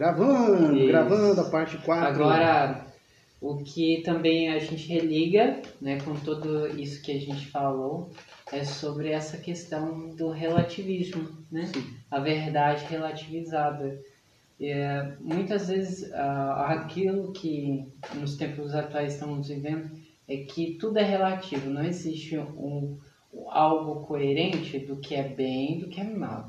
Gravando, Isso. gravando a parte 4. Agora, o que também a gente religa, né, com tudo isso que a gente falou, é sobre essa questão do relativismo, né? Sim. A verdade relativizada. É, muitas vezes, ah, aquilo que nos tempos atuais estamos vivendo é que tudo é relativo, não existe um, algo coerente do que é bem e do que é mal.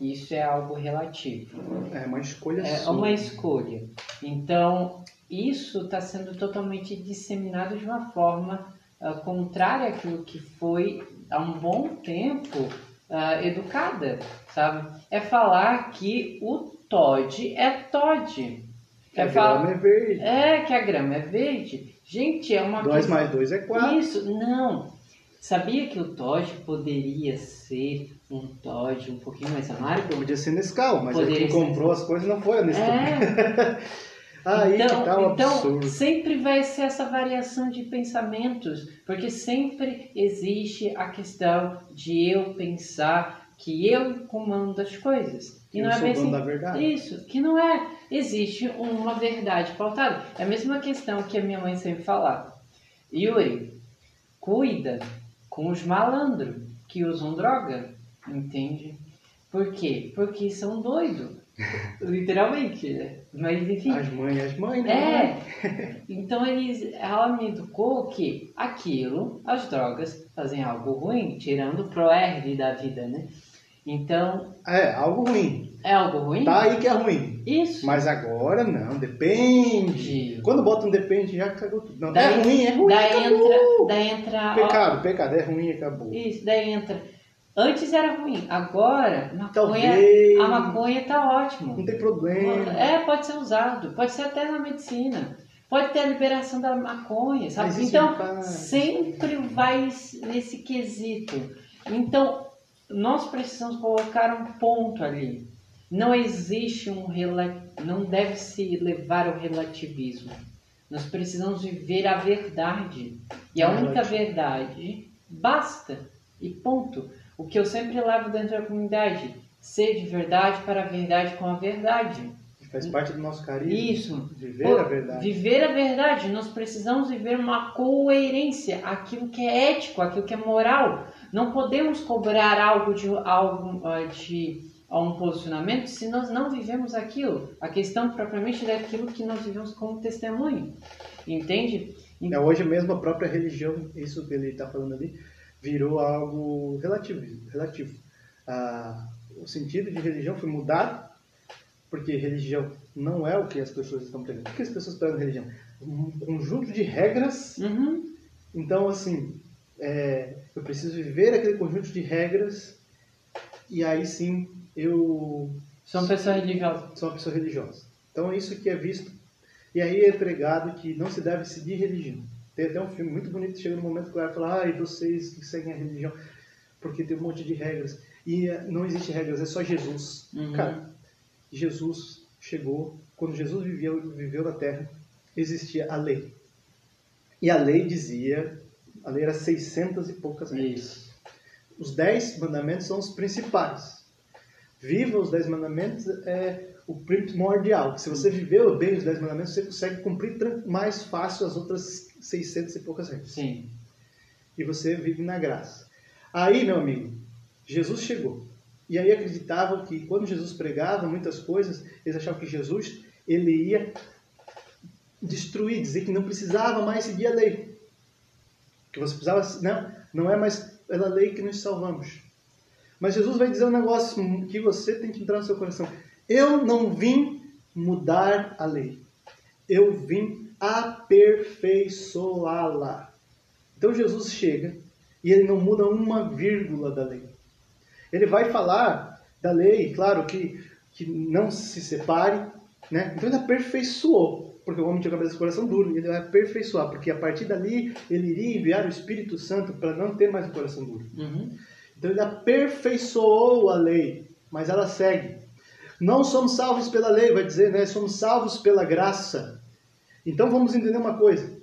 Isso é algo relativo. É uma escolha É sua. uma escolha. Então, isso está sendo totalmente disseminado de uma forma ah, contrária àquilo que foi há um bom tempo ah, educada, sabe? É falar que o Todd é Todd. Que a É, falar, grama é verde. é que a grama é verde. Gente, é uma 2 questão- mais 2 é 4. isso, não. Sabia que o Todd poderia ser um Todd um pouquinho mais amargo? Podia ser Nescau, mas aí quem comprou as coisas não foi a Nescau. É, Aí então, que tá o então absurdo. sempre vai ser essa variação de pensamentos, porque sempre existe a questão de eu pensar que eu comando as coisas. E Eu não é dono assim. da verdade. Isso, que não é. Existe uma verdade pautada. É a mesma questão que a minha mãe sempre falava. Yuri, cuida com os malandros que usam droga, entende? Por quê? Porque são doidos. Literalmente, né? Mas enfim. As mães, as mães, né? É. Então eles, ela me educou que aquilo, as drogas, fazem algo ruim, tirando o ProR da vida, né? Então, É, algo ruim. é algo ruim? Tá aí que é ruim. Isso. Mas agora não, depende. De- Quando bota um depende, já cagou tudo. Não, Daí- é ruim, é ruim, Daí acabou. entra, daí entra Pecado, pecado, é ruim, acabou. Isso, daí entra. Antes era ruim, agora maconha, Talvez. a maconha tá ótimo. Não tem problema. É, pode ser usado, pode ser até na medicina. Pode ter a liberação da maconha, sabe? Então, sempre vai nesse quesito. Então, nós precisamos colocar um ponto ali. Não existe um não deve se levar ao relativismo. Nós precisamos viver a verdade. E a única verdade basta. E ponto. O que eu sempre levo dentro da comunidade, ser de verdade para a verdade com a verdade. Faz parte do nosso carisma. Isso. Viver Pô, a verdade. Viver a verdade. Nós precisamos viver uma coerência, aquilo que é ético, aquilo que é moral. Não podemos cobrar algo de algo ah, de a um posicionamento se nós não vivemos aquilo. A questão propriamente é daquilo que nós vivemos como testemunho. Entende? É, hoje mesmo a própria religião, isso que ele está falando ali, virou algo relativo. relativo. Ah, o sentido de religião foi mudado, porque religião não é o que as pessoas estão pregando. O que as pessoas pregam religião? Um conjunto de regras. Uhum. Então, assim, é, eu preciso viver aquele conjunto de regras e aí sim eu São pessoas religiosas. sou uma pessoa religiosa. Então, isso que é visto. E aí é pregado que não se deve seguir religião. Tem até um filme muito bonito que chega no momento que o cara fala, ai, vocês que seguem a religião, porque tem um monte de regras. E eh, não existe regras, é só Jesus. Uhum. Cara, Jesus chegou, quando Jesus viveu, viveu na terra, existia a lei. E a lei dizia, a lei era 600 e poucas regras. Isso. Os dez mandamentos são os principais. Viva os dez mandamentos é o primordial. Se você viveu bem os dez mandamentos, você consegue cumprir mais fácil as outras 600 e poucas regras. Sim. E você vive na graça. Aí, meu amigo, Jesus chegou. E aí acreditavam que quando Jesus pregava muitas coisas, eles achavam que Jesus ele ia destruir, dizer que não precisava mais seguir a lei. Que você precisava, não, não é mais pela lei que nos salvamos. Mas Jesus vai dizer um negócio que você tem que entrar no seu coração. Eu não vim mudar a lei. Eu vim aperfeiçoá-la. Então Jesus chega e ele não muda uma vírgula da lei. Ele vai falar da lei, claro, que, que não se separe, né? Então ele aperfeiçoou, porque o homem tinha a cabeça e coração duro, e ele vai aperfeiçoar, porque a partir dali ele iria enviar o Espírito Santo para não ter mais o coração duro. Uhum. Então ele aperfeiçoou a lei, mas ela segue. Não somos salvos pela lei, vai dizer, né? Somos salvos pela graça. Então vamos entender uma coisa.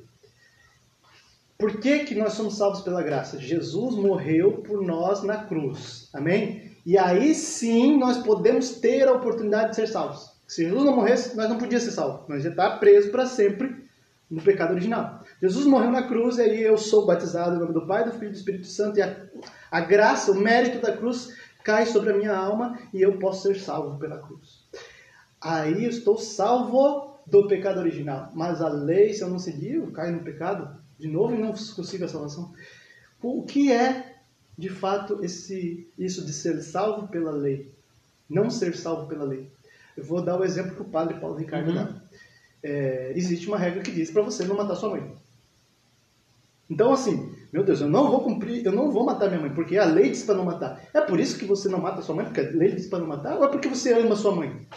Por que, que nós somos salvos pela graça? Jesus morreu por nós na cruz. Amém? E aí sim nós podemos ter a oportunidade de ser salvos. Se Jesus não morresse, nós não podíamos ser salvos. Nós ia estar presos para sempre no pecado original. Jesus morreu na cruz e aí eu sou batizado em nome do Pai, do Filho e do Espírito Santo e a, a graça, o mérito da cruz cai sobre a minha alma e eu posso ser salvo pela cruz. Aí eu estou salvo do pecado original. Mas a lei, se eu não seguir, eu caio no pecado de novo e não consigo a salvação. O que é, de fato, esse, isso de ser salvo pela lei? Não ser salvo pela lei. Eu vou dar o exemplo que o padre Paulo Ricardo uhum. dá. É, existe uma regra que diz para você não matar sua mãe. Então, assim, meu Deus, eu não vou cumprir, eu não vou matar minha mãe, porque a lei diz para não matar. É por isso que você não mata sua mãe, porque a lei diz para não matar? Ou é porque você ama sua mãe?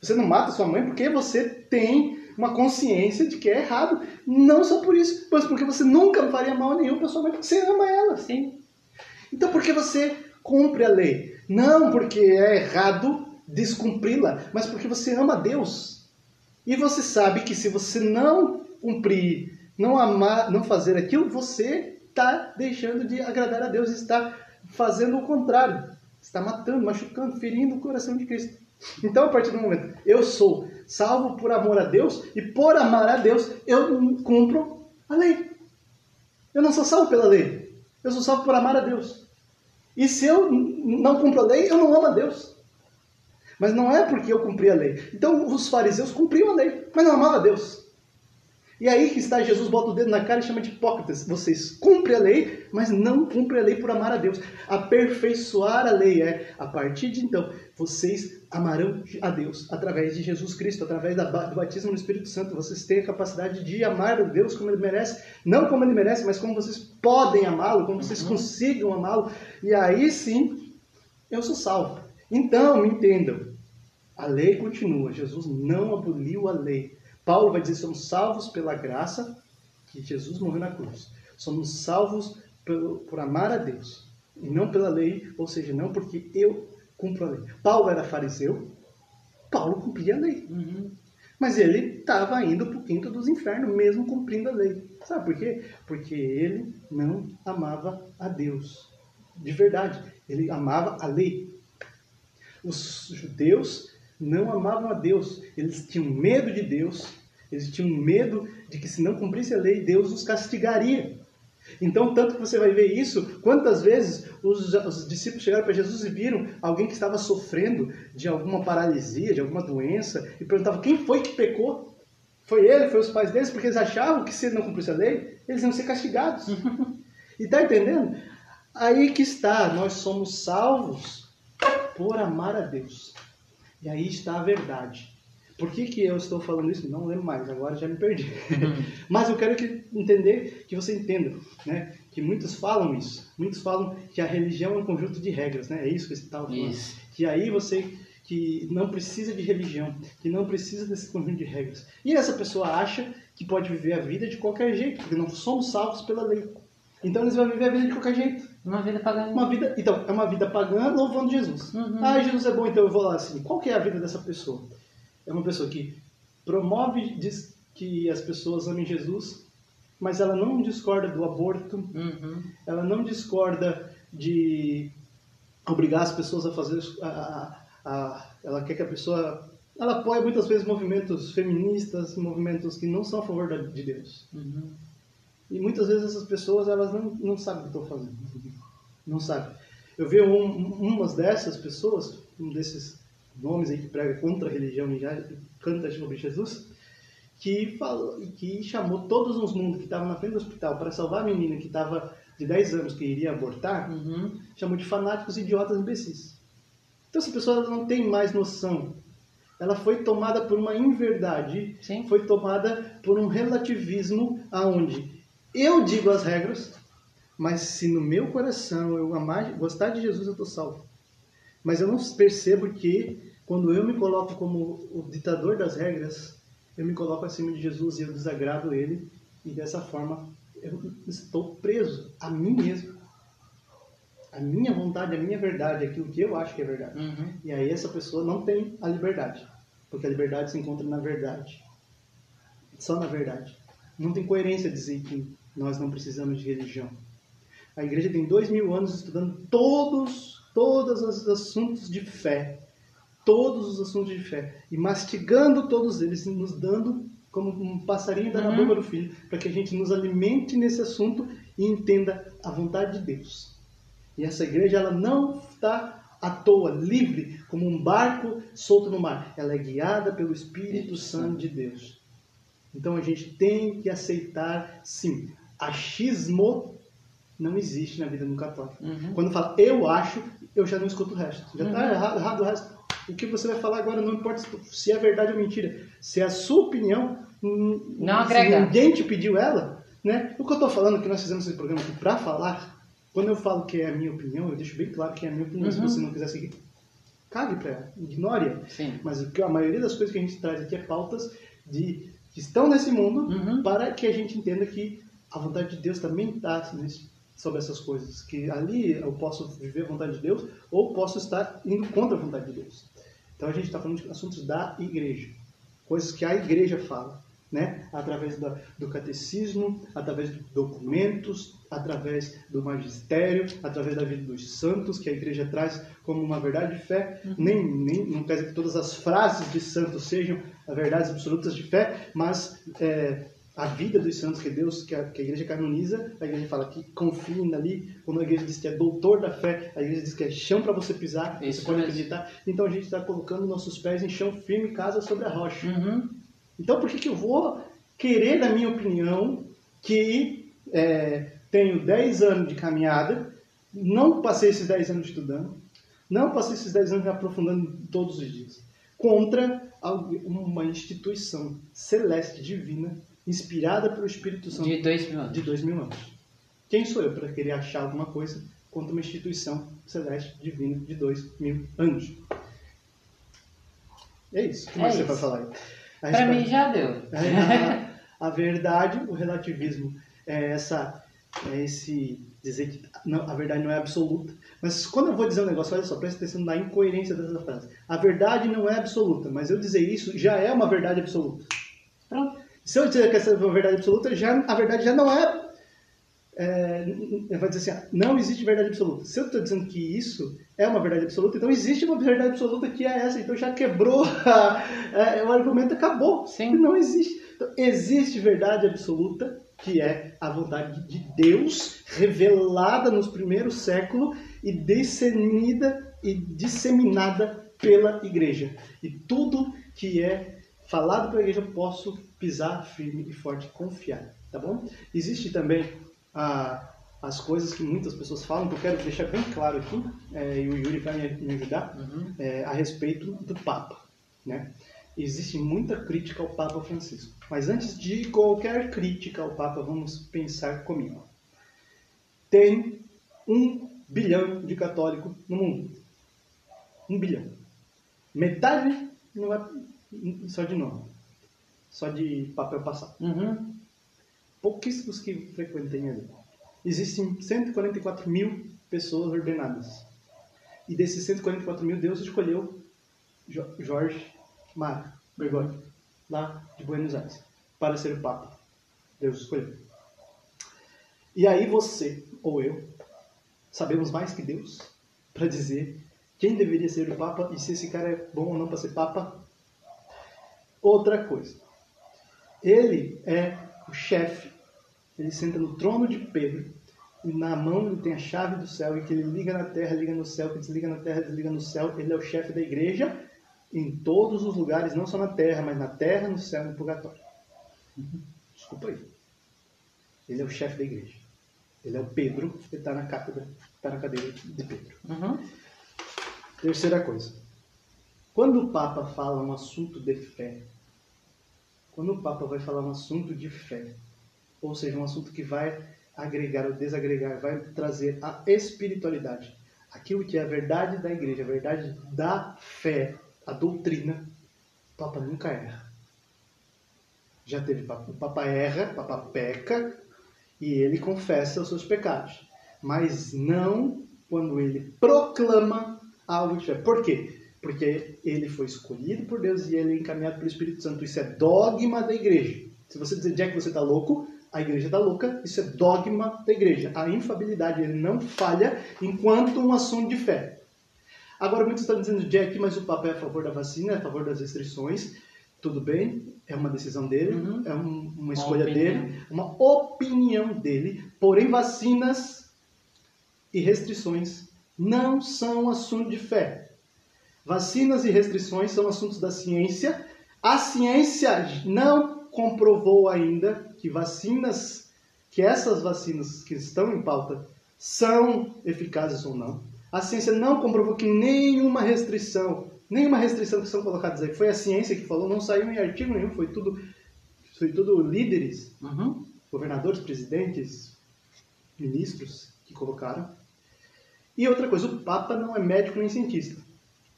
Você não mata sua mãe porque você tem uma consciência de que é errado. Não só por isso, mas porque você nunca faria mal nenhum para sua mãe, porque você ama ela. Sim. Então, por que você cumpre a lei? Não porque é errado descumpri-la, mas porque você ama Deus. E você sabe que se você não cumprir, não amar, não fazer aquilo, você está deixando de agradar a Deus, está fazendo o contrário. Está matando, machucando, ferindo o coração de Cristo. Então, a partir do momento, eu sou salvo por amor a Deus e por amar a Deus, eu cumpro a lei. Eu não sou salvo pela lei. Eu sou salvo por amar a Deus. E se eu não cumpro a lei, eu não amo a Deus. Mas não é porque eu cumpri a lei. Então, os fariseus cumpriam a lei, mas não amavam a Deus. E aí que está Jesus bota o dedo na cara e chama de hipócritas. Vocês cumprem a lei, mas não cumprem a lei por amar a Deus. Aperfeiçoar a lei é, a partir de então, vocês amarão a Deus através de Jesus Cristo, através do batismo no Espírito Santo. Vocês têm a capacidade de amar a Deus como ele merece, não como ele merece, mas como vocês podem amá-lo, como vocês uhum. consigam amá-lo. E aí sim, eu sou salvo. Então, me entendam. A lei continua. Jesus não aboliu a lei. Paulo vai dizer: somos salvos pela graça que Jesus morreu na cruz. Somos salvos por, por amar a Deus e não pela lei, ou seja, não porque eu cumpro a lei. Paulo era fariseu, Paulo cumpria a lei. Uhum. Mas ele estava indo para o quinto dos infernos, mesmo cumprindo a lei. Sabe por quê? Porque ele não amava a Deus. De verdade, ele amava a lei. Os judeus não amavam a Deus. Eles tinham medo de Deus. Eles tinham medo de que se não cumprisse a lei, Deus os castigaria. Então, tanto que você vai ver isso, quantas vezes os, os discípulos chegaram para Jesus e viram alguém que estava sofrendo de alguma paralisia, de alguma doença, e perguntavam quem foi que pecou? Foi ele, foi os pais deles, porque eles achavam que se ele não cumprisse a lei, eles iam ser castigados. e está entendendo? Aí que está, nós somos salvos por amar a Deus. E aí está a verdade. Por que, que eu estou falando isso? Não lembro mais, agora já me perdi. Mas eu quero que, entender, que você entenda, né? Que muitos falam isso. Muitos falam que a religião é um conjunto de regras, né? É isso que você estava falando. Isso. Que aí você que não precisa de religião, que não precisa desse conjunto de regras. E essa pessoa acha que pode viver a vida de qualquer jeito, porque não somos salvos pela lei. Então eles vão viver a vida de qualquer jeito. Uma vida pagã. Uma vida, então, é uma vida pagã louvando Jesus. Uhum. Ah, Jesus é bom, então eu vou lá assim. Qual que é a vida dessa pessoa? É uma pessoa que promove, diz que as pessoas amem Jesus, mas ela não discorda do aborto, uhum. ela não discorda de obrigar as pessoas a fazer. A, a, a, ela quer que a pessoa. Ela apoia muitas vezes movimentos feministas, movimentos que não são a favor de Deus. Uhum. E muitas vezes essas pessoas elas não, não sabem o que estão fazendo. Não sabem. Eu vi um, umas dessas pessoas, um desses nomes aí que prega contra a religião e já canta sobre Jesus, que falou que chamou todos os mundos que estavam na frente do hospital para salvar a menina que estava de 10 anos que iria abortar, uhum. chamou de fanáticos, idiotas, imbecis. Então essa pessoa não tem mais noção. Ela foi tomada por uma inverdade, Sim. foi tomada por um relativismo aonde eu digo as regras, mas se no meu coração eu amar, gostar de Jesus, eu estou salvo. Mas eu não percebo que quando eu me coloco como o ditador das regras, eu me coloco acima de Jesus e eu desagrado ele, e dessa forma eu estou preso a mim mesmo. A minha vontade, a minha verdade, aquilo que eu acho que é verdade. Uhum. E aí essa pessoa não tem a liberdade, porque a liberdade se encontra na verdade. Só na verdade. Não tem coerência dizer que nós não precisamos de religião. A igreja tem dois mil anos estudando todos, todos os assuntos de fé. todos os assuntos de fé e mastigando todos eles e nos dando como um passarinho dá na Uhum. boca do filho, para que a gente nos alimente nesse assunto e entenda a vontade de Deus. E essa igreja ela não está à toa, livre, como um barco solto no mar. Ela é guiada pelo Espírito Santo de Deus. Então a gente tem que aceitar, sim, achismo não existe na vida do católico. Uhum. Quando fala eu acho, eu já não escuto o resto. Já está Uhum. errado, errado o resto. O que você vai falar agora não importa se é verdade ou mentira. Se é a sua opinião, Não se agrega. ninguém te pediu ela, né? O que eu estou falando que nós fizemos esse programa aqui para falar, quando eu falo que é a minha opinião, eu deixo bem claro que é a minha opinião. Se Uhum. você não quiser seguir, cague para ela, ignore-a. Sim. Mas a maioria das coisas que a gente traz aqui é pautas de que estão nesse mundo Uhum. para que a gente entenda que a vontade de Deus também está sobre essas coisas. Que ali eu posso viver a vontade de Deus ou posso estar indo contra a vontade de Deus. Então a gente está falando de assuntos da igreja, coisas que a igreja fala, né? Através da, do catecismo, através de documentos, através do magistério, através da vida dos santos que a igreja traz como uma verdade de fé. Nem, nem não quer dizer que todas as frases de santos sejam verdades absolutas de fé, mas é, a vida dos santos que Deus, que a, que a igreja canoniza, a igreja fala que confiem ali, quando a igreja diz que é doutor da fé, a igreja diz que é chão para você pisar, Isso você pode mesmo. acreditar. Então a gente está colocando nossos pés em chão firme, casa sobre a rocha. Uhum. Então por que, que eu vou querer, na minha opinião, que é, tenho 10 anos de caminhada, não passei esses 10 anos estudando, não passei esses 10 anos me aprofundando todos os dias, contra uma instituição celeste, divina, inspirada pelo Espírito Santo De dois mil anos. de dois mil anos. Quem sou eu para querer achar alguma coisa contra uma instituição celeste, divina, de dois mil anos? É isso. O que É mais você isso. vai falar aí? A Pra resposta- mim já deu. a, a verdade, o relativismo é essa é esse dizer que não, a verdade não é absoluta. Mas quando eu vou dizer um negócio, olha só, presta atenção na incoerência dessa frase. A verdade não é absoluta, mas eu dizer isso já é uma verdade absoluta. Se eu dizer que essa é uma verdade absoluta, já, a verdade já não é. é vai dizer assim, ah, não existe verdade absoluta. Se eu estou dizendo que isso é uma verdade absoluta, então existe uma verdade absoluta que é essa. Então já quebrou, a- é, o argumento acabou. Sim. Não existe. Então, existe verdade absoluta, que é a vontade de Deus revelada nos primeiros séculos e discernida e disseminada pela igreja. E tudo que é falado pela igreja eu posso pisar firme e forte, confiar, tá bom? Existe também ah, as coisas que muitas pessoas falam, que eu quero deixar bem claro aqui, é, e o Yuri vai me, ajudar, Uhum. é, a respeito do Papa, né? Existe muita crítica ao Papa Francisco. Mas antes de qualquer crítica ao Papa, vamos pensar comigo. Tem um bilhão de católicos no mundo. Um bilhão. Metade não é só de nome. Só de papel passado. Uhum. Pouquíssimos que frequentem ali. Existem 144 mil pessoas ordenadas. E desses 144 mil, Deus escolheu Jo- Jorge Mário Bergoglio, lá de Buenos Aires, para ser o Papa. Deus escolheu. E aí você, ou eu, sabemos mais que Deus para dizer quem deveria ser o Papa e se esse cara é bom ou não para ser Papa. Outra coisa. Ele é o chefe. Ele senta no trono de Pedro e na mão ele tem a chave do céu e que ele liga na terra, liga no céu, que desliga na terra, desliga no céu. Ele é o chefe da igreja em todos os lugares, não só na terra, mas na terra, no céu e no purgatório. Desculpa aí. Ele é o chefe da igreja. Ele é o Pedro que está na cátedra, está na cadeira de Pedro. Uhum. Terceira coisa. Quando o Papa fala um assunto de fé, quando o Papa vai falar um assunto de fé, ou seja, um assunto que vai agregar ou desagregar, vai trazer a espiritualidade, aquilo que é a verdade da igreja, a verdade da fé, a doutrina, o Papa nunca erra. Já teve Papa, o Papa erra, o Papa peca e ele confessa os seus pecados, mas não quando ele proclama algo de fé. Por quê? Porque ele foi escolhido por Deus e ele é encaminhado pelo Espírito Santo. Isso é dogma da igreja. Se você dizer, Jack, você está louco, a igreja está louca, isso é dogma da igreja. A infabilidade, ele não falha enquanto um assunto de fé. Agora, muitos estão dizendo, Jack, mas o Papa é a favor da vacina, é a favor das restrições. Tudo bem, é uma decisão dele, Uhum. é um- uma escolha opinião. dele, uma opinião dele. Porém, vacinas e restrições não são assunto de fé. Vacinas e restrições são assuntos da ciência. A ciência não comprovou ainda que vacinas, que essas vacinas que estão em pauta são eficazes ou não. A ciência não comprovou que nenhuma restrição, nenhuma restrição que são colocadas aí, foi a ciência que falou, não saiu em artigo nenhum, foi tudo, foi tudo líderes Uhum. governadores, presidentes, ministros que colocaram. E outra coisa, o Papa não é médico nem cientista.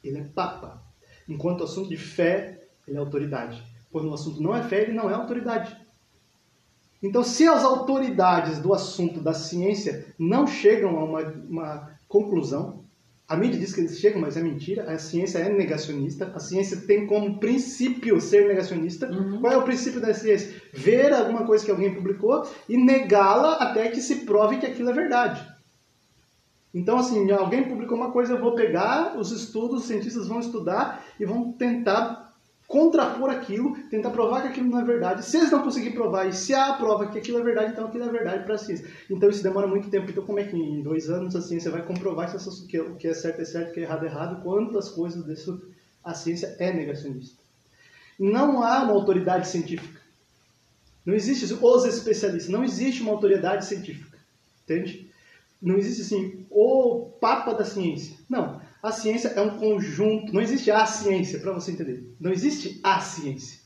Ele é Papa. Enquanto o assunto de fé, ele é autoridade. Quando o assunto não é fé, ele não é autoridade. Então, se as autoridades do assunto da ciência não chegam a uma, uma conclusão, a mídia diz que eles chegam, mas é mentira. A ciência é negacionista. A ciência tem como princípio ser negacionista. Uhum. Qual é o princípio da ciência? Ver alguma coisa que alguém publicou e negá-la até que se prove que aquilo é verdade. Então, assim, alguém publicou uma coisa, eu vou pegar os estudos, os cientistas vão estudar e vão tentar contrapor aquilo, tentar provar que aquilo não é verdade. Se eles não conseguirem provar e se há a prova que aquilo é verdade, então aquilo é verdade para a ciência. Então isso demora muito tempo. Então como é que em dois anos a ciência vai comprovar que o que é certo é certo, o que é errado é errado? Quantas coisas disso a ciência é negacionista. Não há uma autoridade científica. Não existe os especialistas. Não existe uma autoridade científica. Entende? Não existe assim, o papa da ciência. Não. A ciência é um conjunto. Não existe a ciência, para você entender. Não existe a ciência.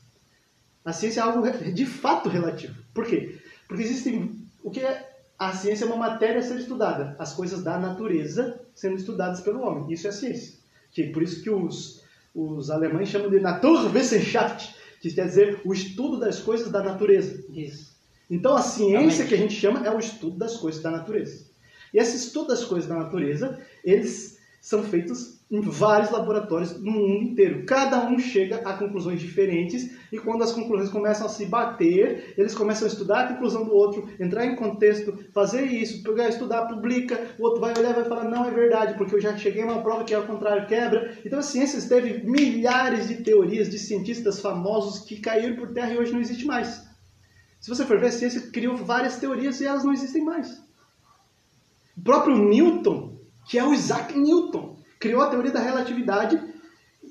A ciência é algo de fato relativo. Por quê? Porque existem. O que é. A ciência é uma matéria a ser estudada. As coisas da natureza sendo estudadas pelo homem. Isso é a ciência. Que, por isso que os, os alemães chamam de Naturwissenschaft, que quer dizer o estudo das coisas da natureza. Isso. Então a ciência Realmente. que a gente chama é o estudo das coisas da natureza. E esse estudo das coisas da natureza, eles são feitos em vários laboratórios no mundo inteiro. Cada um chega a conclusões diferentes e quando as conclusões começam a se bater, eles começam a estudar a conclusão do outro, entrar em contexto, fazer isso, pegar, estudar, publica, o outro vai olhar e vai falar não é verdade, porque eu já cheguei a uma prova que é ao contrário, quebra. Então a ciência teve milhares de teorias de cientistas famosos que caíram por terra e hoje não existe mais. Se você for ver, a ciência criou várias teorias e elas não existem mais. O próprio Newton, que é o Isaac Newton, criou a teoria da relatividade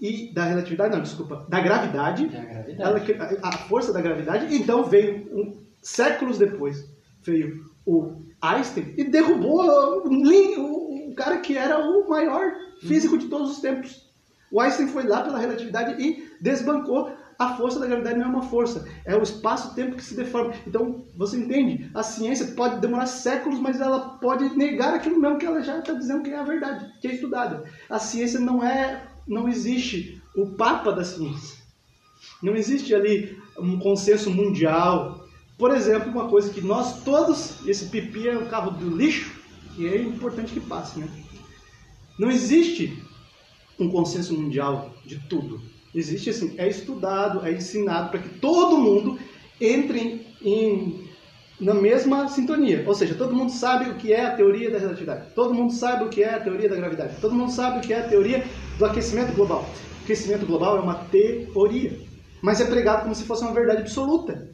e da relatividade, não, desculpa, da gravidade. É a gravidade. Ela, a força da gravidade. Então veio um- séculos depois veio o Einstein e derrubou o- o cara que era o maior físico de todos os tempos. O Einstein foi lá pela relatividade e desbancou a força da gravidade não é uma força, é o espaço-tempo que se deforma. Então, você entende? A ciência pode demorar séculos, mas ela pode negar aquilo mesmo que ela já está dizendo que é a verdade, que é estudada. A ciência não é, não existe o papa da ciência. Não existe ali um consenso mundial. Por exemplo, uma coisa que nós todos, esse pipi é o carro do lixo, e é importante que passe, né? Não existe um consenso mundial de tudo. Existe assim, é estudado, é ensinado para que todo mundo entre em, na mesma sintonia. Ou seja, todo mundo sabe o que é a teoria da relatividade. Todo mundo sabe o que é a teoria da gravidade. Todo mundo sabe o que é a teoria do aquecimento global. O aquecimento global é uma teoria, mas é pregado como se fosse uma verdade absoluta.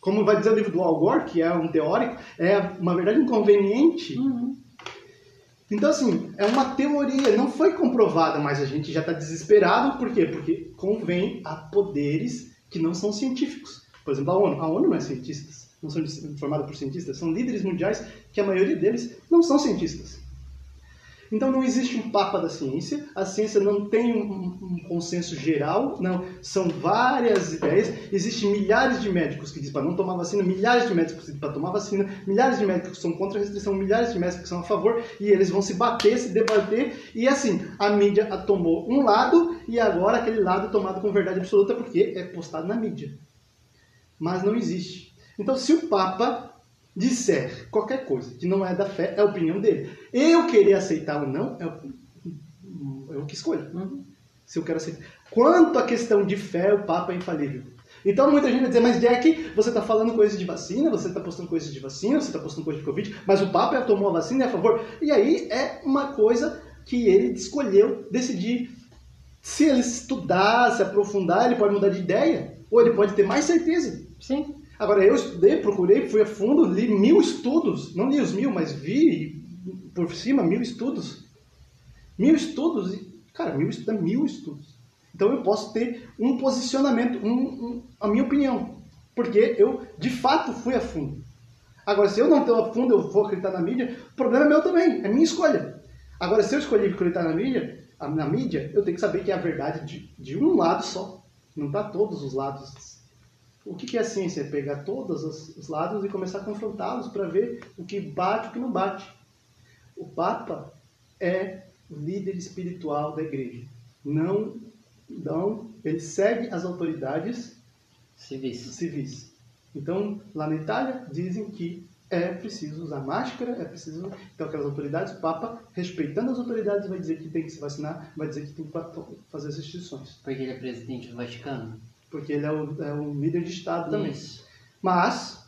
Como vai dizer o livro do Al Gore, que é um teórico, é uma verdade inconveniente. Uhum. Então, assim, é uma teoria, não foi comprovada, mas a gente já está desesperado. Por quê? Porque convém a poderes que não são científicos. Por exemplo, a ONU. A ONU não é cientistas, não são formada por cientistas, são líderes mundiais que a maioria deles não são cientistas. Então não existe um papa da ciência, a ciência não tem um, um consenso geral, não, são várias ideias, existem milhares de médicos que dizem para não tomar vacina, milhares de médicos que dizem para tomar vacina, milhares de médicos que são contra a restrição, milhares de médicos que são a favor, e eles vão se bater, se debater, e assim, a mídia tomou um lado, e agora aquele lado é tomado com verdade absoluta, porque é postado na mídia. Mas não existe. Então se o Papa disser qualquer coisa que não é da fé, é a opinião dele. Eu querer aceitar ou não é o, é que escolho. Uhum. Se eu quero aceitar. Quanto à questão de fé, o Papa é infalível. Então muita gente vai dizer, mas Jack, você está falando coisas de vacina, você está postando coisas de vacina, você está postando coisas de Covid, mas o Papa tomou a vacina é a favor. E aí é uma coisa que ele escolheu decidir. Se ele estudar, se aprofundar, ele pode mudar de ideia, ou ele pode ter mais certeza. Sim. Agora, eu estudei, procurei, fui a fundo, li mil estudos, não li os mil, mas vi por cima mil estudos. Mil estudos, cara, mil estudos é mil estudos. Então eu posso ter um posicionamento, um, um, a minha opinião, porque eu de fato fui a fundo. Agora, se eu não estou a fundo, eu vou acreditar na mídia, o problema é meu também, é minha escolha. Agora, se eu escolhi acreditar na mídia, na mídia, eu tenho que saber que é a verdade de, de um lado só. Não está todos os lados. O que, é a ciência? É pegar todos os, os lados e começar a confrontá-los para ver o que bate e o que não bate. O Papa é o líder espiritual da igreja. Não, não, ele segue as autoridades Civis. civis. Então, lá na Itália, dizem que é preciso usar máscara, é preciso. Então, aquelas autoridades, o Papa, respeitando as autoridades, vai dizer que tem que se vacinar, vai dizer que tem que fazer as restrições. Porque ele é presidente do Vaticano. Porque ele é o, é líder de Estado também. Isso. Mas,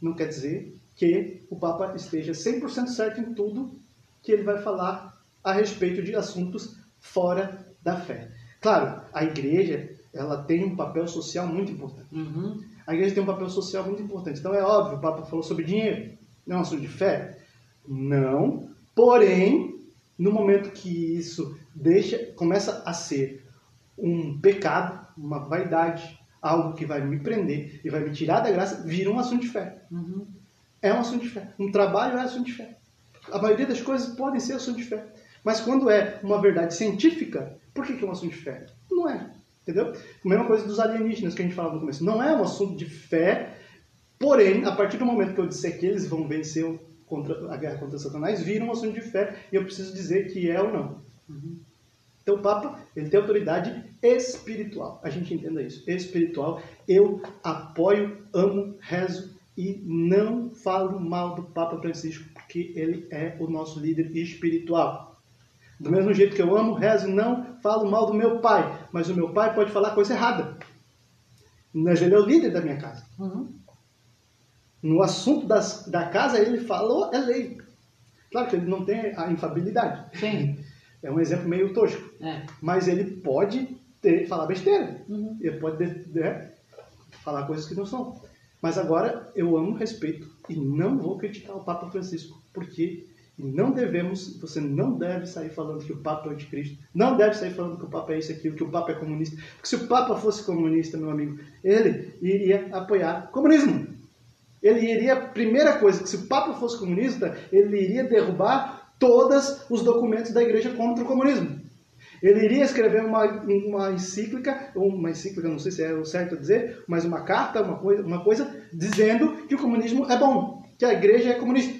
não quer dizer que o Papa esteja 100% certo em tudo que ele vai falar a respeito de assuntos fora da fé. Claro, a igreja ela tem um papel social muito importante. Uhum. A igreja tem um papel social muito importante. Então é óbvio, o Papa falou sobre dinheiro. Não é um assunto de fé? Não. Porém, no momento que isso deixa, começa a ser um pecado, uma vaidade, algo que vai me prender e vai me tirar da graça, vira um assunto de fé. Uhum. É um assunto de fé. Um trabalho é assunto de fé. A maioria das coisas podem ser assunto de fé. Mas quando é uma verdade científica, por que, que é um assunto de fé? Não é. Entendeu? A mesma coisa dos alienígenas que a gente falava no começo. Não é um assunto de fé, porém, a partir do momento que eu disser que eles vão vencer contra, a guerra contra Satanás, vira um assunto de fé e eu preciso dizer que é ou não. Uhum. Então o Papa ele tem autoridade espiritual. A gente entenda isso. Espiritual. Eu apoio, amo, rezo e não falo mal do Papa Francisco, porque ele é o nosso líder espiritual. Do mesmo jeito que eu amo, rezo, não falo mal do meu pai, mas o meu pai pode falar coisa errada. Mas ele é o líder da minha casa. Uhum. No assunto das, da casa, ele falou, é lei. Claro que ele não tem a infabilidade. Sim. É um exemplo meio tosco. É. Mas ele pode ter, falar besteira. Uhum. Ele pode né, falar coisas que não são. Mas agora eu amo, respeito e não vou criticar o Papa Francisco, porque não devemos, você não deve sair falando que o Papa é anticristo, não deve sair falando que o Papa é isso aquilo, que o Papa é comunista. Porque se o Papa fosse comunista, meu amigo, ele iria apoiar o comunismo. Ele iria, primeira coisa, que se o Papa fosse comunista, ele iria derrubar todos os documentos da igreja contra o comunismo. Ele iria escrever uma, uma encíclica, ou uma encíclica, não sei se é o certo dizer, mas uma carta, uma coisa, uma coisa dizendo que o comunismo é bom, que a igreja é comunista.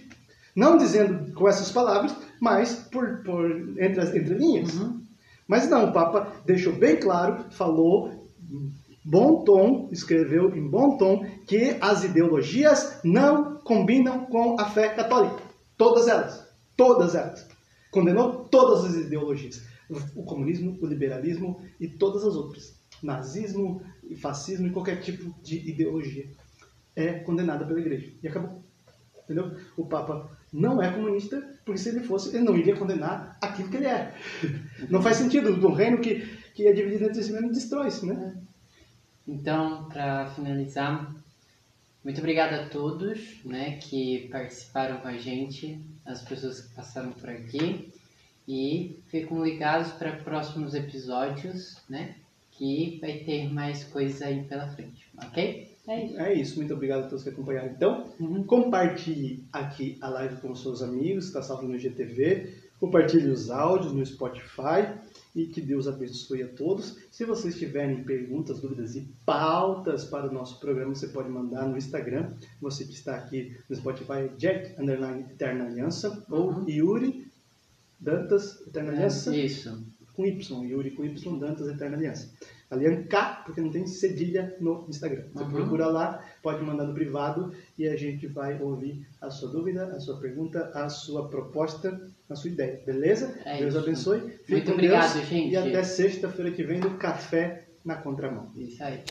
Não dizendo com essas palavras, mas por, por entre as entrelinhas. Uhum. Mas não, o Papa deixou bem claro, falou em bom tom, escreveu em bom tom, que as ideologias não combinam com a fé católica. Todas elas. Todas elas. Condenou todas as ideologias. O comunismo, o liberalismo e todas as outras. Nazismo, fascismo e qualquer tipo de ideologia. É condenada pela igreja. E acabou. Entendeu? O Papa não é comunista, porque se ele fosse, ele não iria condenar aquilo que ele é. Não faz sentido. Um reino que, que é dividido entre si mesmo destrói-se, né? Então, para finalizar, muito obrigado a todos né, que participaram com a gente, as pessoas que passaram por aqui. E ficam ligados para próximos episódios, né? Que vai ter mais coisa aí pela frente, ok? É isso. É isso. Muito obrigado a todos que acompanharam. Então, Uhum. compartilhe aqui a live com os seus amigos, está salvo no GTV. Compartilhe os áudios no Spotify e que Deus abençoe a todos. Se vocês tiverem perguntas, dúvidas e pautas para o nosso programa, você pode mandar no Instagram. Você que está aqui no Spotify, é Jack Underline Eterna Aliança ou Uhum. Yuri Dantas Eterna Aliança Isso. com Y, Yuri com Y, Dantas Eterna Aliança. Alian K, porque não tem cedilha no Instagram. Você Uhum. procura lá, pode mandar no privado e a gente vai ouvir a sua dúvida, a sua pergunta, a sua proposta, a sua ideia. Beleza? É Deus isso. abençoe. Fique Muito com obrigado, Deus gente. E até sexta-feira que vem no Café na Contramão. Isso aí.